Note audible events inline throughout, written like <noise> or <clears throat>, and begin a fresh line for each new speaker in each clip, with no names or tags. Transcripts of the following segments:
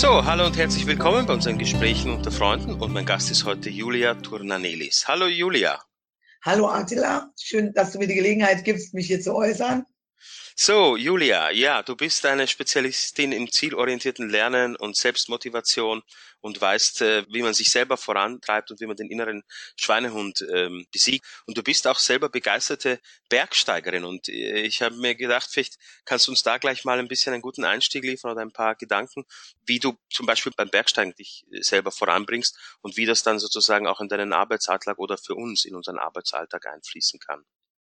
So, hallo und herzlich willkommen bei unseren Gesprächen unter Freunden und mein Gast ist heute Julia Turnanelis. Hallo Julia.
Hallo Attila, schön, dass du mir die Gelegenheit gibst, mich hier zu äußern.
So, Julia, ja, du bist eine Spezialistin im zielorientierten Lernen und Selbstmotivation und weißt, äh, wie man sich selber vorantreibt und wie man den inneren Schweinehund ähm, besiegt. Und du bist auch selber begeisterte Bergsteigerin. Und äh, ich habe mir gedacht, vielleicht kannst du uns da gleich mal ein bisschen einen guten Einstieg liefern oder ein paar Gedanken, wie du zum Beispiel beim Bergsteigen dich äh, selber voranbringst und wie das dann sozusagen auch in deinen Arbeitsalltag oder für uns in unseren Arbeitsalltag einfließen kann.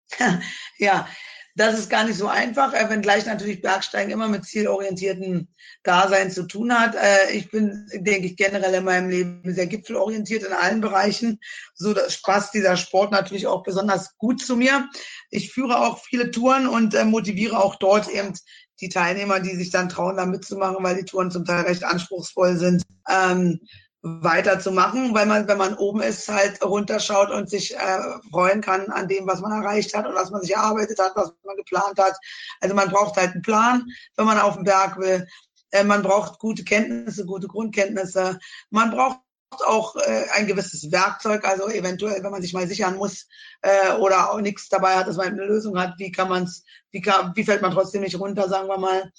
<laughs>
Ja, das ist gar nicht so einfach, äh, wenngleich natürlich Bergsteigen immer mit zielorientierten Dasein zu tun hat. Äh, ich bin, denke ich, generell in meinem Leben sehr gipfelorientiert in allen Bereichen. So das passt dieser Sport natürlich auch besonders gut zu mir. Ich führe auch viele Touren und äh, motiviere auch dort eben die Teilnehmer, die sich dann trauen, da mitzumachen, weil die Touren zum Teil recht anspruchsvoll sind. Ähm, weiterzumachen, weil man, wenn man oben ist, halt runterschaut und sich äh, freuen kann an dem, was man erreicht hat und was man sich erarbeitet hat, was man geplant hat. Also man braucht halt einen Plan, wenn man auf den Berg will. Äh, man braucht gute Kenntnisse, gute Grundkenntnisse. Man braucht auch äh, ein gewisses Werkzeug, also eventuell, wenn man sich mal sichern muss äh, oder auch nichts dabei hat, dass man eine Lösung hat, wie kann man es, wie, kann, wie fällt man trotzdem nicht runter, sagen wir mal.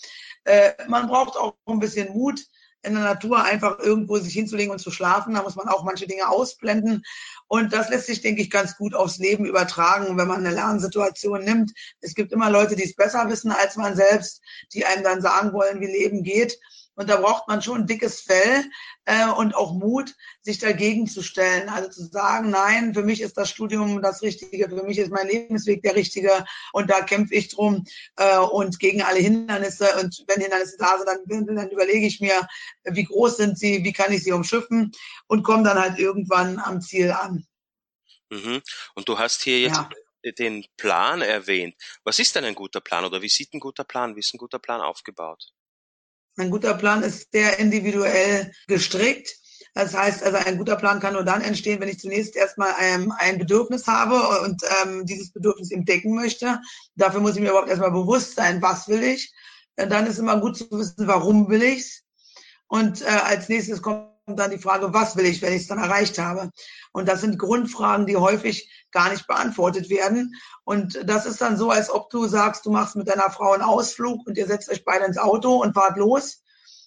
Äh, man braucht auch ein bisschen Mut in der Natur einfach irgendwo sich hinzulegen und zu schlafen. Da muss man auch manche Dinge ausblenden. Und das lässt sich, denke ich, ganz gut aufs Leben übertragen, wenn man eine Lernsituation nimmt. Es gibt immer Leute, die es besser wissen als man selbst, die einem dann sagen wollen, wie Leben geht. Und da braucht man schon ein dickes Fell äh, und auch Mut, sich dagegen zu stellen. Also zu sagen, nein, für mich ist das Studium das Richtige, für mich ist mein Lebensweg der richtige und da kämpfe ich drum äh, und gegen alle Hindernisse. Und wenn Hindernisse da sind, dann, dann überlege ich mir, wie groß sind sie, wie kann ich sie umschiffen und komme dann halt irgendwann am Ziel an.
Mhm. Und du hast hier jetzt ja. den Plan erwähnt. Was ist denn ein guter Plan oder wie sieht ein guter Plan, wie ist ein guter Plan aufgebaut?
Ein guter Plan ist sehr individuell gestrickt. Das heißt, also ein guter Plan kann nur dann entstehen, wenn ich zunächst erstmal ähm, ein Bedürfnis habe und ähm, dieses Bedürfnis entdecken möchte. Dafür muss ich mir überhaupt erstmal bewusst sein, was will ich. Und dann ist immer gut zu wissen, warum will ich's. Und äh, als nächstes kommt dann die Frage, was will ich, wenn ich es dann erreicht habe? Und das sind Grundfragen, die häufig gar nicht beantwortet werden. Und das ist dann so, als ob du sagst, du machst mit deiner Frau einen Ausflug und ihr setzt euch beide ins Auto und fahrt los.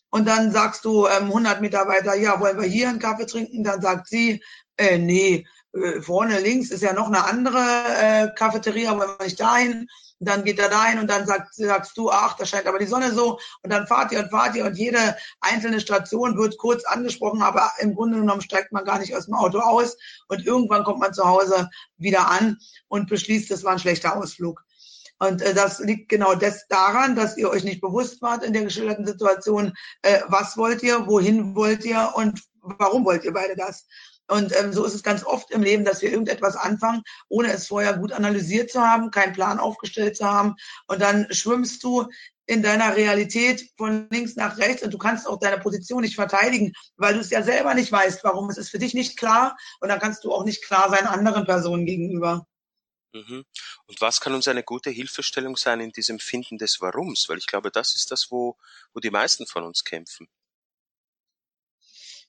Und dann sagst du ähm, 100 Meter weiter, ja, wollen wir hier einen Kaffee trinken? Dann sagt sie, äh, nee, äh, vorne links ist ja noch eine andere äh, Cafeteria, wollen wir nicht dahin? Dann geht er dahin und dann sagt, sagst du, ach, da scheint aber die Sonne so. Und dann fahrt ihr und fahrt ihr und jede einzelne Station wird kurz angesprochen, aber im Grunde genommen steigt man gar nicht aus dem Auto aus. Und irgendwann kommt man zu Hause wieder an und beschließt, das war ein schlechter Ausflug. Und äh, das liegt genau das daran, dass ihr euch nicht bewusst wart in der geschilderten Situation, äh, was wollt ihr, wohin wollt ihr und warum wollt ihr beide das. Und ähm, so ist es ganz oft im Leben, dass wir irgendetwas anfangen, ohne es vorher gut analysiert zu haben, keinen Plan aufgestellt zu haben. Und dann schwimmst du in deiner Realität von links nach rechts und du kannst auch deine Position nicht verteidigen, weil du es ja selber nicht weißt, warum. Es ist für dich nicht klar und dann kannst du auch nicht klar sein anderen Personen gegenüber.
Mhm. Und was kann uns eine gute Hilfestellung sein in diesem Finden des Warums? Weil ich glaube, das ist das, wo, wo die meisten von uns kämpfen.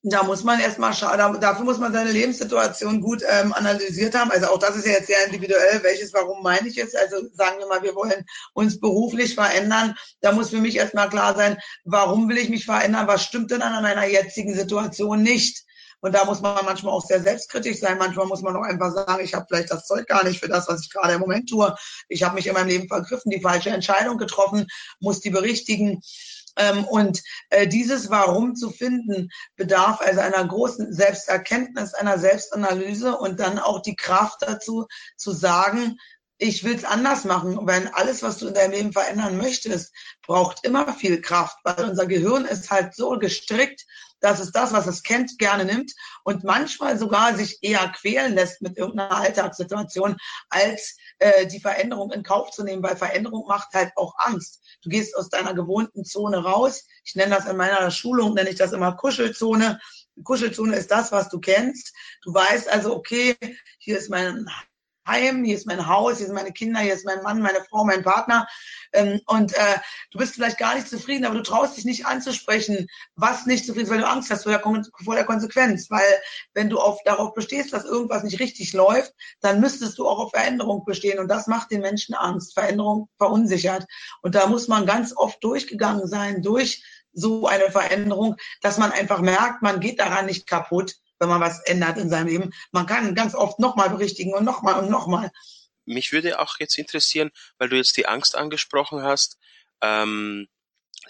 Da muss man erstmal schauen, dafür muss man seine Lebenssituation gut ähm, analysiert haben. Also auch das ist ja jetzt sehr individuell, welches Warum meine ich jetzt. Also sagen wir mal, wir wollen uns beruflich verändern. Da muss für mich erstmal klar sein, warum will ich mich verändern? Was stimmt denn an meiner jetzigen Situation nicht? Und da muss man manchmal auch sehr selbstkritisch sein. Manchmal muss man auch einfach sagen, ich habe vielleicht das Zeug gar nicht für das, was ich gerade im Moment tue. Ich habe mich in meinem Leben vergriffen, die falsche Entscheidung getroffen, muss die berichtigen. Ähm, und äh, dieses Warum zu finden, bedarf also einer großen Selbsterkenntnis, einer Selbstanalyse und dann auch die Kraft dazu zu sagen, ich will es anders machen, weil alles, was du in deinem Leben verändern möchtest, braucht immer viel Kraft, weil unser Gehirn ist halt so gestrickt, dass es das, was es kennt, gerne nimmt und manchmal sogar sich eher quälen lässt mit irgendeiner Alltagssituation, als äh, die Veränderung in Kauf zu nehmen, weil Veränderung macht halt auch Angst. Du gehst aus deiner gewohnten Zone raus. Ich nenne das in meiner Schulung, nenne ich das immer Kuschelzone. Kuschelzone ist das, was du kennst. Du weißt also, okay, hier ist mein Heim, hier ist mein Haus, hier sind meine Kinder, hier ist mein Mann, meine Frau, mein Partner. Ähm, und äh, du bist vielleicht gar nicht zufrieden, aber du traust dich nicht anzusprechen, was nicht zufrieden ist, weil du Angst hast vor der, vor der Konsequenz. Weil wenn du auf, darauf bestehst, dass irgendwas nicht richtig läuft, dann müsstest du auch auf Veränderung bestehen. Und das macht den Menschen Angst. Veränderung verunsichert. Und da muss man ganz oft durchgegangen sein, durch so eine Veränderung, dass man einfach merkt, man geht daran nicht kaputt, wenn man was ändert in seinem Leben. Man kann ganz oft nochmal berichtigen und nochmal und nochmal.
Mich würde auch jetzt interessieren, weil du jetzt die Angst angesprochen hast, ähm,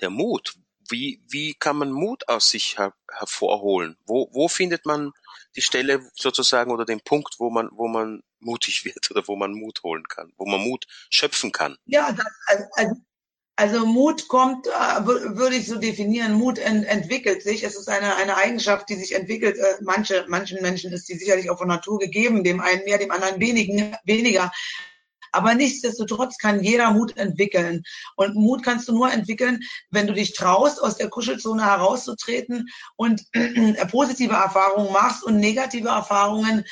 der Mut. Wie, wie kann man Mut aus sich her hervorholen? Wo, wo findet man die Stelle sozusagen oder den Punkt, wo man, wo man mutig <laughs> wird oder wo man Mut holen kann, wo man Mut schöpfen kann?
Ja, das, also, also Mut kommt, äh, würde ich so definieren, Mut ent entwickelt sich. Es ist eine, eine Eigenschaft, die sich entwickelt. Äh, manche, manchen Menschen ist die sicherlich auch von Natur gegeben, dem einen mehr, dem anderen wenigen, weniger. Aber nichtsdestotrotz kann jeder Mut entwickeln. Und Mut kannst du nur entwickeln, wenn du dich traust, aus der Kuschelzone herauszutreten und <clears throat> positive Erfahrungen machst und negative Erfahrungen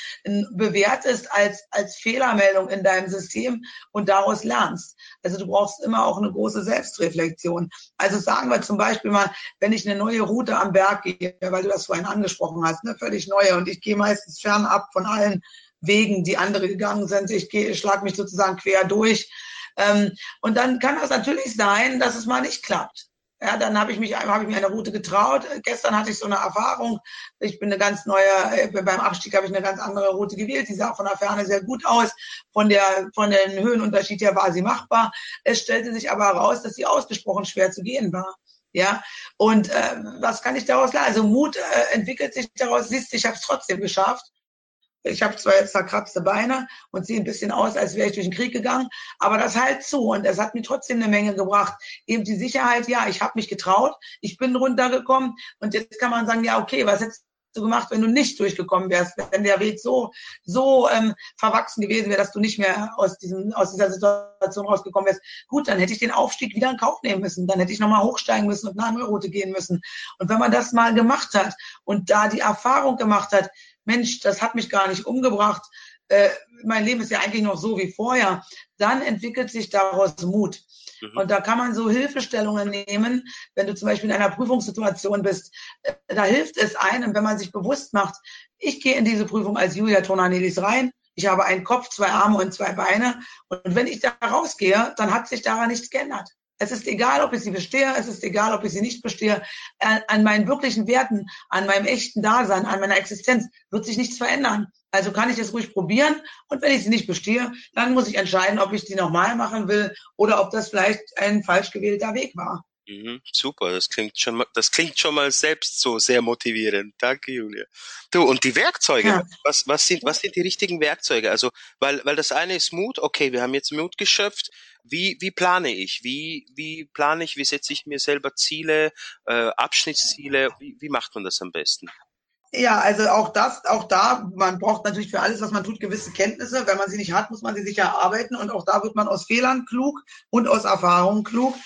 bewertest als, als Fehlermeldung in deinem System und daraus lernst. Also du brauchst immer auch eine große Selbstreflexion. Also sagen wir zum Beispiel mal, wenn ich eine neue Route am Berg gehe, weil du das vorhin angesprochen hast, eine völlig neue und ich gehe meistens fernab von allen Wegen, die andere gegangen sind. Ich gehe, schlag mich sozusagen quer durch. Ähm, und dann kann das natürlich sein, dass es mal nicht klappt. Ja, dann habe ich mich ich mir eine Route getraut. Gestern hatte ich so eine Erfahrung. Ich bin eine ganz neue, äh, beim Abstieg habe ich eine ganz andere Route gewählt. Die sah von der Ferne sehr gut aus. Von der, von den Höhenunterschied her war sie machbar. Es stellte sich aber heraus, dass sie ausgesprochen schwer zu gehen war. Ja, und äh, was kann ich daraus lernen? Also Mut äh, entwickelt sich daraus. Siehst, ich habe es trotzdem geschafft. Ich habe zwar jetzt zerkratzte Beine und sehe ein bisschen aus, als wäre ich durch den Krieg gegangen, aber das halt zu und es hat mir trotzdem eine Menge gebracht. Eben die Sicherheit, ja, ich habe mich getraut, ich bin runtergekommen und jetzt kann man sagen, ja, okay, was hättest du gemacht, wenn du nicht durchgekommen wärst, wenn der Weg so so ähm, verwachsen gewesen wäre, dass du nicht mehr aus diesem aus dieser Situation rausgekommen wärst. Gut, dann hätte ich den Aufstieg wieder in Kauf nehmen müssen, dann hätte ich nochmal hochsteigen müssen und eine andere Route gehen müssen. Und wenn man das mal gemacht hat und da die Erfahrung gemacht hat, Mensch, das hat mich gar nicht umgebracht, äh, mein Leben ist ja eigentlich noch so wie vorher, dann entwickelt sich daraus Mut. Mhm. Und da kann man so Hilfestellungen nehmen, wenn du zum Beispiel in einer Prüfungssituation bist. Äh, da hilft es einem, wenn man sich bewusst macht, ich gehe in diese Prüfung als Julia Tonanelis rein. Ich habe einen Kopf, zwei Arme und zwei Beine. Und wenn ich da rausgehe, dann hat sich daran nichts geändert. Es ist egal, ob ich sie bestehe, es ist egal, ob ich sie nicht bestehe. An, an meinen wirklichen Werten, an meinem echten Dasein, an meiner Existenz wird sich nichts verändern. Also kann ich es ruhig probieren und wenn ich sie nicht bestehe, dann muss ich entscheiden, ob ich sie nochmal machen will oder ob das vielleicht ein falsch gewählter Weg war.
Mhm, super, das klingt schon mal, das klingt schon mal selbst so sehr motivierend. Danke, Julia. Du, und die Werkzeuge, ja. was, was sind, was sind die richtigen Werkzeuge? Also, weil, weil das eine ist Mut, okay, wir haben jetzt Mut geschöpft. Wie, wie plane ich? Wie, wie plane ich? Wie setze ich mir selber Ziele, äh, Abschnittsziele? Wie, wie macht man das am besten?
Ja, also auch das, auch da, man braucht natürlich für alles, was man tut, gewisse Kenntnisse. Wenn man sie nicht hat, muss man sie sich erarbeiten. Und auch da wird man aus Fehlern klug und aus Erfahrungen klug.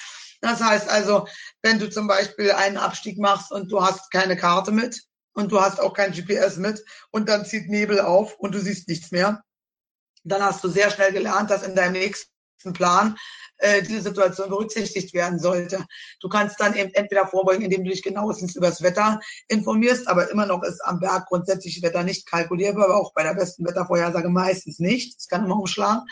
Das heißt also, wenn du zum Beispiel einen Abstieg machst und du hast keine Karte mit und du hast auch kein GPS mit und dann zieht Nebel auf und du siehst nichts mehr, dann hast du sehr schnell gelernt, dass in deinem nächsten Plan äh, diese Situation berücksichtigt werden sollte. Du kannst dann eben entweder vorbeugen, indem du dich genauestens über das Wetter informierst, aber immer noch ist am Berg grundsätzlich Wetter nicht kalkulierbar, aber auch bei der besten Wettervorhersage meistens nicht. Das kann immer umschlagen.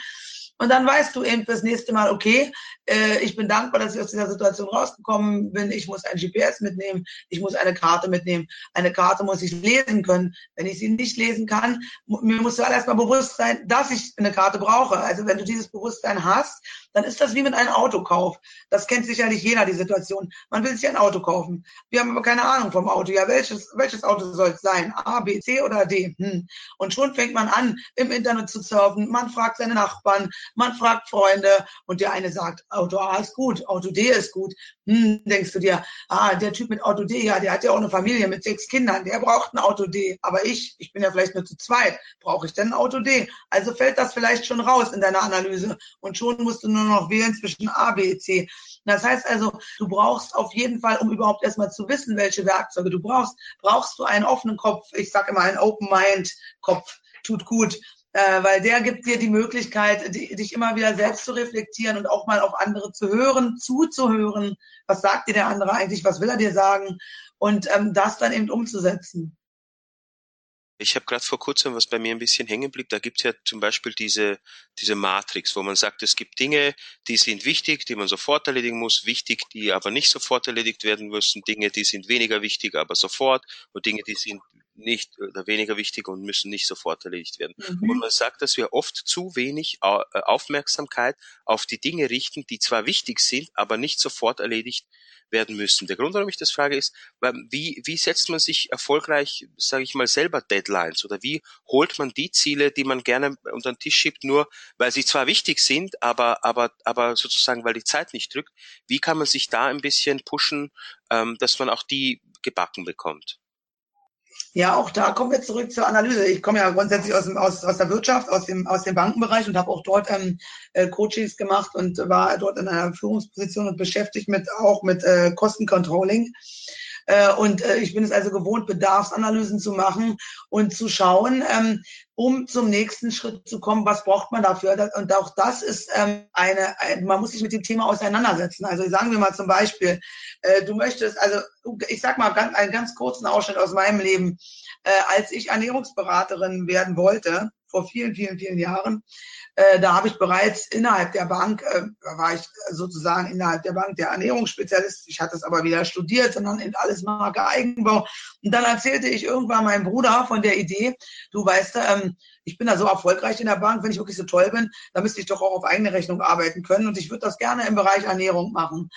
Und dann weißt du eben fürs nächste Mal, okay, äh, ich bin dankbar, dass ich aus dieser Situation rausgekommen bin. Ich muss ein GPS mitnehmen, ich muss eine Karte mitnehmen. Eine Karte muss ich lesen können. Wenn ich sie nicht lesen kann, mir muss zuallererst mal bewusst sein, dass ich eine Karte brauche. Also wenn du dieses Bewusstsein hast, dann ist das wie mit einem Autokauf. Das kennt sicherlich jeder, die Situation. Man will sich ein Auto kaufen. Wir haben aber keine Ahnung vom Auto. Ja, welches, welches Auto soll es sein? A, B, C oder D? Hm. Und schon fängt man an, im Internet zu surfen. Man fragt seine Nachbarn, man fragt Freunde und der eine sagt, Auto A ist gut, Auto D ist gut. Hm, denkst du dir, ah, der Typ mit Auto D, ja, der hat ja auch eine Familie mit sechs Kindern, der braucht ein Auto D. Aber ich, ich bin ja vielleicht nur zu zweit, brauche ich denn ein Auto D? Also fällt das vielleicht schon raus in deiner Analyse und schon musst du nur noch wählen zwischen A, B, C. Das heißt also, du brauchst auf jeden Fall, um überhaupt erstmal zu wissen, welche Werkzeuge du brauchst, brauchst du einen offenen Kopf. Ich sage immer einen Open Mind Kopf tut gut. Äh, weil der gibt dir die Möglichkeit, dich immer wieder selbst zu reflektieren und auch mal auf andere zu hören, zuzuhören. Was sagt dir der andere eigentlich? Was will er dir sagen? Und ähm, das dann eben umzusetzen.
Ich habe gerade vor kurzem was bei mir ein bisschen hängen blieb. Da gibt es ja zum Beispiel diese, diese Matrix, wo man sagt, es gibt Dinge, die sind wichtig, die man sofort erledigen muss, wichtig, die aber nicht sofort erledigt werden müssen, Dinge, die sind weniger wichtig, aber sofort, und Dinge, die sind nicht oder weniger wichtig und müssen nicht sofort erledigt werden. Mhm. Und man sagt, dass wir oft zu wenig äh, Aufmerksamkeit auf die Dinge richten, die zwar wichtig sind, aber nicht sofort erledigt werden müssen. Der Grund, warum ich das frage, ist, wie, wie setzt man sich erfolgreich, sage ich mal, selber Deadlines oder wie holt man die Ziele, die man gerne unter den Tisch schiebt, nur weil sie zwar wichtig sind, aber, aber, aber sozusagen, weil die Zeit nicht drückt. Wie kann man sich da ein bisschen pushen, ähm, dass man auch die gebacken bekommt?
Ja, auch da kommen wir zurück zur Analyse. Ich komme ja grundsätzlich aus, dem, aus, aus der Wirtschaft, aus dem, aus dem Bankenbereich und habe auch dort ähm, äh, Coachings gemacht und war dort in einer Führungsposition und beschäftigt mit auch mit äh, Kostencontrolling. Äh, und äh, ich bin es also gewohnt, Bedarfsanalysen zu machen und zu schauen, ähm, um zum nächsten Schritt zu kommen, was braucht man dafür? Und auch das ist ähm, eine, man muss sich mit dem Thema auseinandersetzen. Also sagen wir mal zum Beispiel, äh, du möchtest, also ich sag mal ganz, einen ganz kurzen Ausschnitt aus meinem Leben. als ich Ernährungsberaterin werden wollte, vor vielen, vielen, vielen Jahren, äh, da habe ich bereits innerhalb der Bank, äh, da war ich sozusagen innerhalb der Bank der Ernährungsspezialist. Ich hatte es aber wieder studiert, sondern in alles Marke Eigenbau. Und dann erzählte ich irgendwann meinem Bruder von der Idee, du weißt, ähm, ich bin da so erfolgreich in der Bank, wenn ich wirklich so toll bin, dann müsste ich doch auch auf eigene Rechnung arbeiten können. Und ich würde das gerne im Bereich Ernährung machen.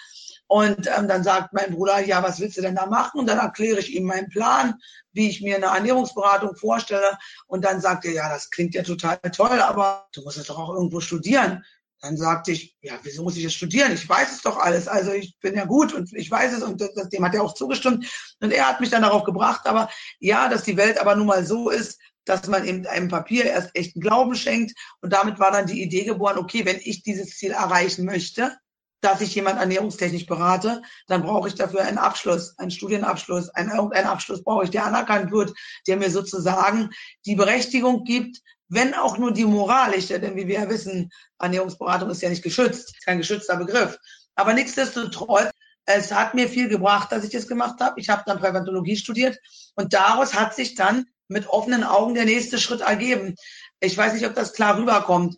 Und ähm, dann sagt mein Bruder, ja, was willst du denn da machen? Und dann erkläre ich ihm meinen Plan, wie ich mir eine Ernährungsberatung vorstelle. Und dann sagt er, ja, das klingt ja total toll, aber du musst es doch auch irgendwo studieren. Dann sagte ich, ja, wieso muss ich es studieren? Ich weiß es doch alles. Also ich bin ja gut und ich weiß es und das, dem hat er auch zugestimmt. Und er hat mich dann darauf gebracht, aber ja, dass die Welt aber nun mal so ist, dass man eben einem Papier erst echten Glauben schenkt. Und damit war dann die Idee geboren, okay, wenn ich dieses Ziel erreichen möchte, dass ich jemand ernährungstechnisch berate, dann brauche ich dafür einen Abschluss, einen Studienabschluss, einen irgendeinen Abschluss brauche ich, der anerkannt wird, der mir sozusagen die Berechtigung gibt, wenn auch nur die moralische, denn wie wir ja wissen, Ernährungsberatung ist ja nicht geschützt, kein geschützter Begriff. Aber nichtsdestotrotz, es hat mir viel gebracht, dass ich das gemacht habe. Ich habe dann Präventologie studiert und daraus hat sich dann mit offenen Augen der nächste Schritt ergeben. Ich weiß nicht, ob das klar rüberkommt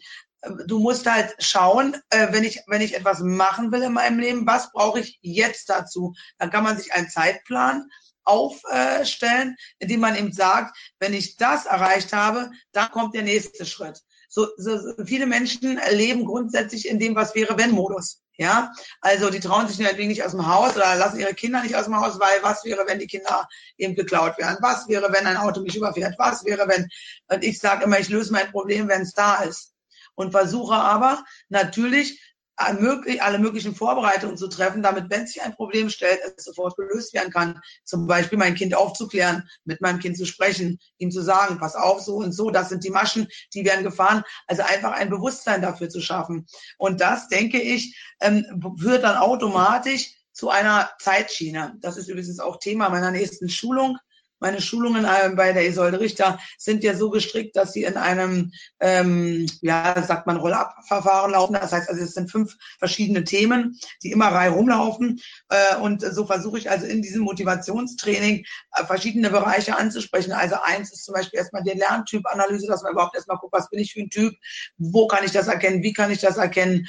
du musst halt schauen, äh, wenn ich, wenn ich etwas machen will in meinem Leben, was brauche ich jetzt dazu? Dann kann man sich einen Zeitplan aufstellen, indem man eben sagt, wenn ich das erreicht habe, dann kommt der nächste Schritt. So, so viele Menschen leben grundsätzlich in dem Was wäre wenn Modus. Ja, also die trauen sich natürlich nicht aus dem Haus oder lassen ihre Kinder nicht aus dem Haus, weil was wäre, wenn die Kinder eben geklaut werden? Was wäre, wenn ein Auto mich überfährt? Was wäre, wenn? Und ich sage immer, ich löse mein Problem, wenn es da ist und versuche aber natürlich alle möglichen Vorbereitungen zu treffen, damit, wenn sich ein Problem stellt, es sofort gelöst werden kann. Zum Beispiel mein Kind aufzuklären, mit meinem Kind zu sprechen, ihm zu sagen, pass auf, so und so, das sind die Maschen, die werden gefahren. Also einfach ein Bewusstsein dafür zu schaffen. Und das, denke ich, ähm, führt dann automatisch zu einer Zeitschiene. Das ist übrigens auch Thema meiner nächsten Schulung meine Schulungen äh, bei der Isolde Richter sind ja so gestrickt, dass sie in einem, ähm, ja, sagt man, Roll-up-Verfahren laufen. Das heißt also, es sind fünf verschiedene Themen, die immer rei rumlaufen. Äh, und so versuche ich also in diesem Motivationstraining äh, verschiedene Bereiche anzusprechen. Also eins ist zum Beispiel erstmal die Lerntypanalyse, dass man überhaupt erstmal guckt, was bin ich für ein Typ, wo kann ich das erkennen, wie kann ich das erkennen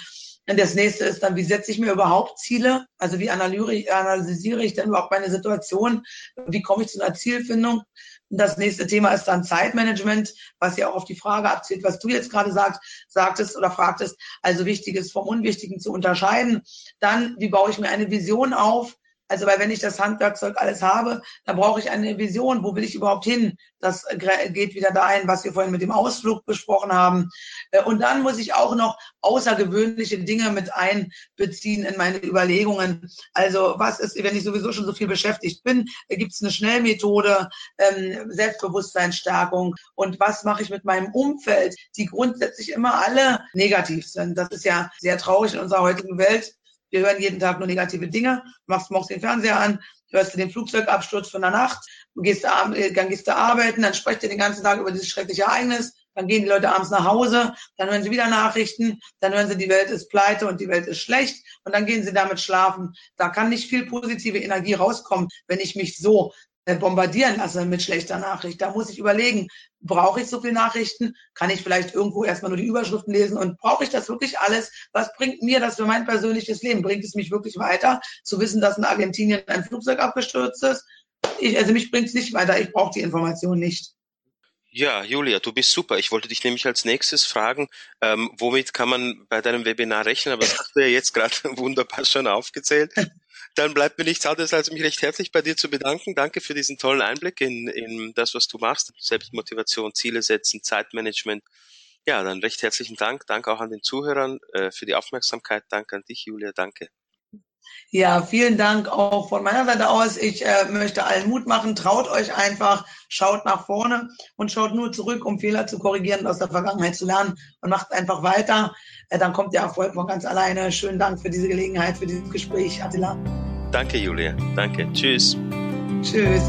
und das nächste ist dann, wie setze ich mir überhaupt Ziele? Also wie analysiere ich denn überhaupt meine Situation? Wie komme ich zu einer Zielfindung? Und das nächste Thema ist dann Zeitmanagement, was ja auch auf die Frage abzielt, was du jetzt gerade sagt, sagtest oder fragtest. Also wichtig ist vom Unwichtigen zu unterscheiden. Dann, wie baue ich mir eine Vision auf? Also, weil wenn ich das Handwerkzeug alles habe, dann brauche ich eine Vision. Wo will ich überhaupt hin? Das geht wieder dahin, was wir vorhin mit dem Ausflug besprochen haben. Äh, und dann muss ich auch noch außergewöhnliche Dinge mit einbeziehen in meine Überlegungen. Also, was ist, wenn ich sowieso schon so viel beschäftigt bin? Gibt es eine Schnellmethode, ähm, Selbstbewusstseinsstärkung? Und was mache ich mit meinem Umfeld, die grundsätzlich immer alle negativ sind? Das ist ja sehr traurig in unserer heutigen Welt wir hören jeden Tag nur negative Dinge. Du machst morgens den Fernseher an, hörst du den Flugzeugabsturz von der Nacht, gehst, äh, dann gehst du arbeiten, dann sprecht ihr den ganzen Tag über dieses schreckliche Ereignis. Dann gehen die Leute abends nach Hause, dann hören sie wieder Nachrichten, dann hören sie, die Welt ist pleite und die Welt ist schlecht und dann gehen sie damit schlafen. Da kann nicht viel positive Energie rauskommen, wenn ich mich so bombardieren lasse mit schlechter Nachricht. Da muss ich überlegen, brauche ich so viele Nachrichten? Kann ich vielleicht irgendwo erstmal nur die Überschriften lesen? Und brauche ich das wirklich alles? Was bringt mir das für mein persönliches Leben? Bringt es mich wirklich weiter, zu wissen, dass in Argentinien ein Flugzeug abgestürzt ist? Ich, also mich bringt es nicht weiter. Ich brauche die Information nicht.
Ja, Julia, du bist super. Ich wollte dich nämlich als nächstes fragen, ähm, womit kann man bei deinem Webinar rechnen? Aber das hast du ja jetzt gerade <laughs> wunderbar schon aufgezählt. Dann bleibt mir nichts anderes, als mich recht herzlich bei dir zu bedanken. Danke für diesen tollen Einblick in, in das, was du machst. Selbstmotivation, Ziele setzen, Zeitmanagement. Ja, dann recht herzlichen Dank. Danke auch an den Zuhörern äh, für die Aufmerksamkeit. Danke an dich, Julia. Danke.
Ja, vielen Dank auch von meiner Seite aus. Ich äh, möchte allen Mut machen. Traut euch einfach, schaut nach vorne und schaut nur zurück, um Fehler zu korrigieren und aus der Vergangenheit zu lernen und macht einfach weiter. Äh, dann kommt der Erfolg von ganz alleine. Schönen Dank für diese Gelegenheit, für dieses Gespräch, Attila.
Danke, Julia. Danke. Tschüss.
Tschüss.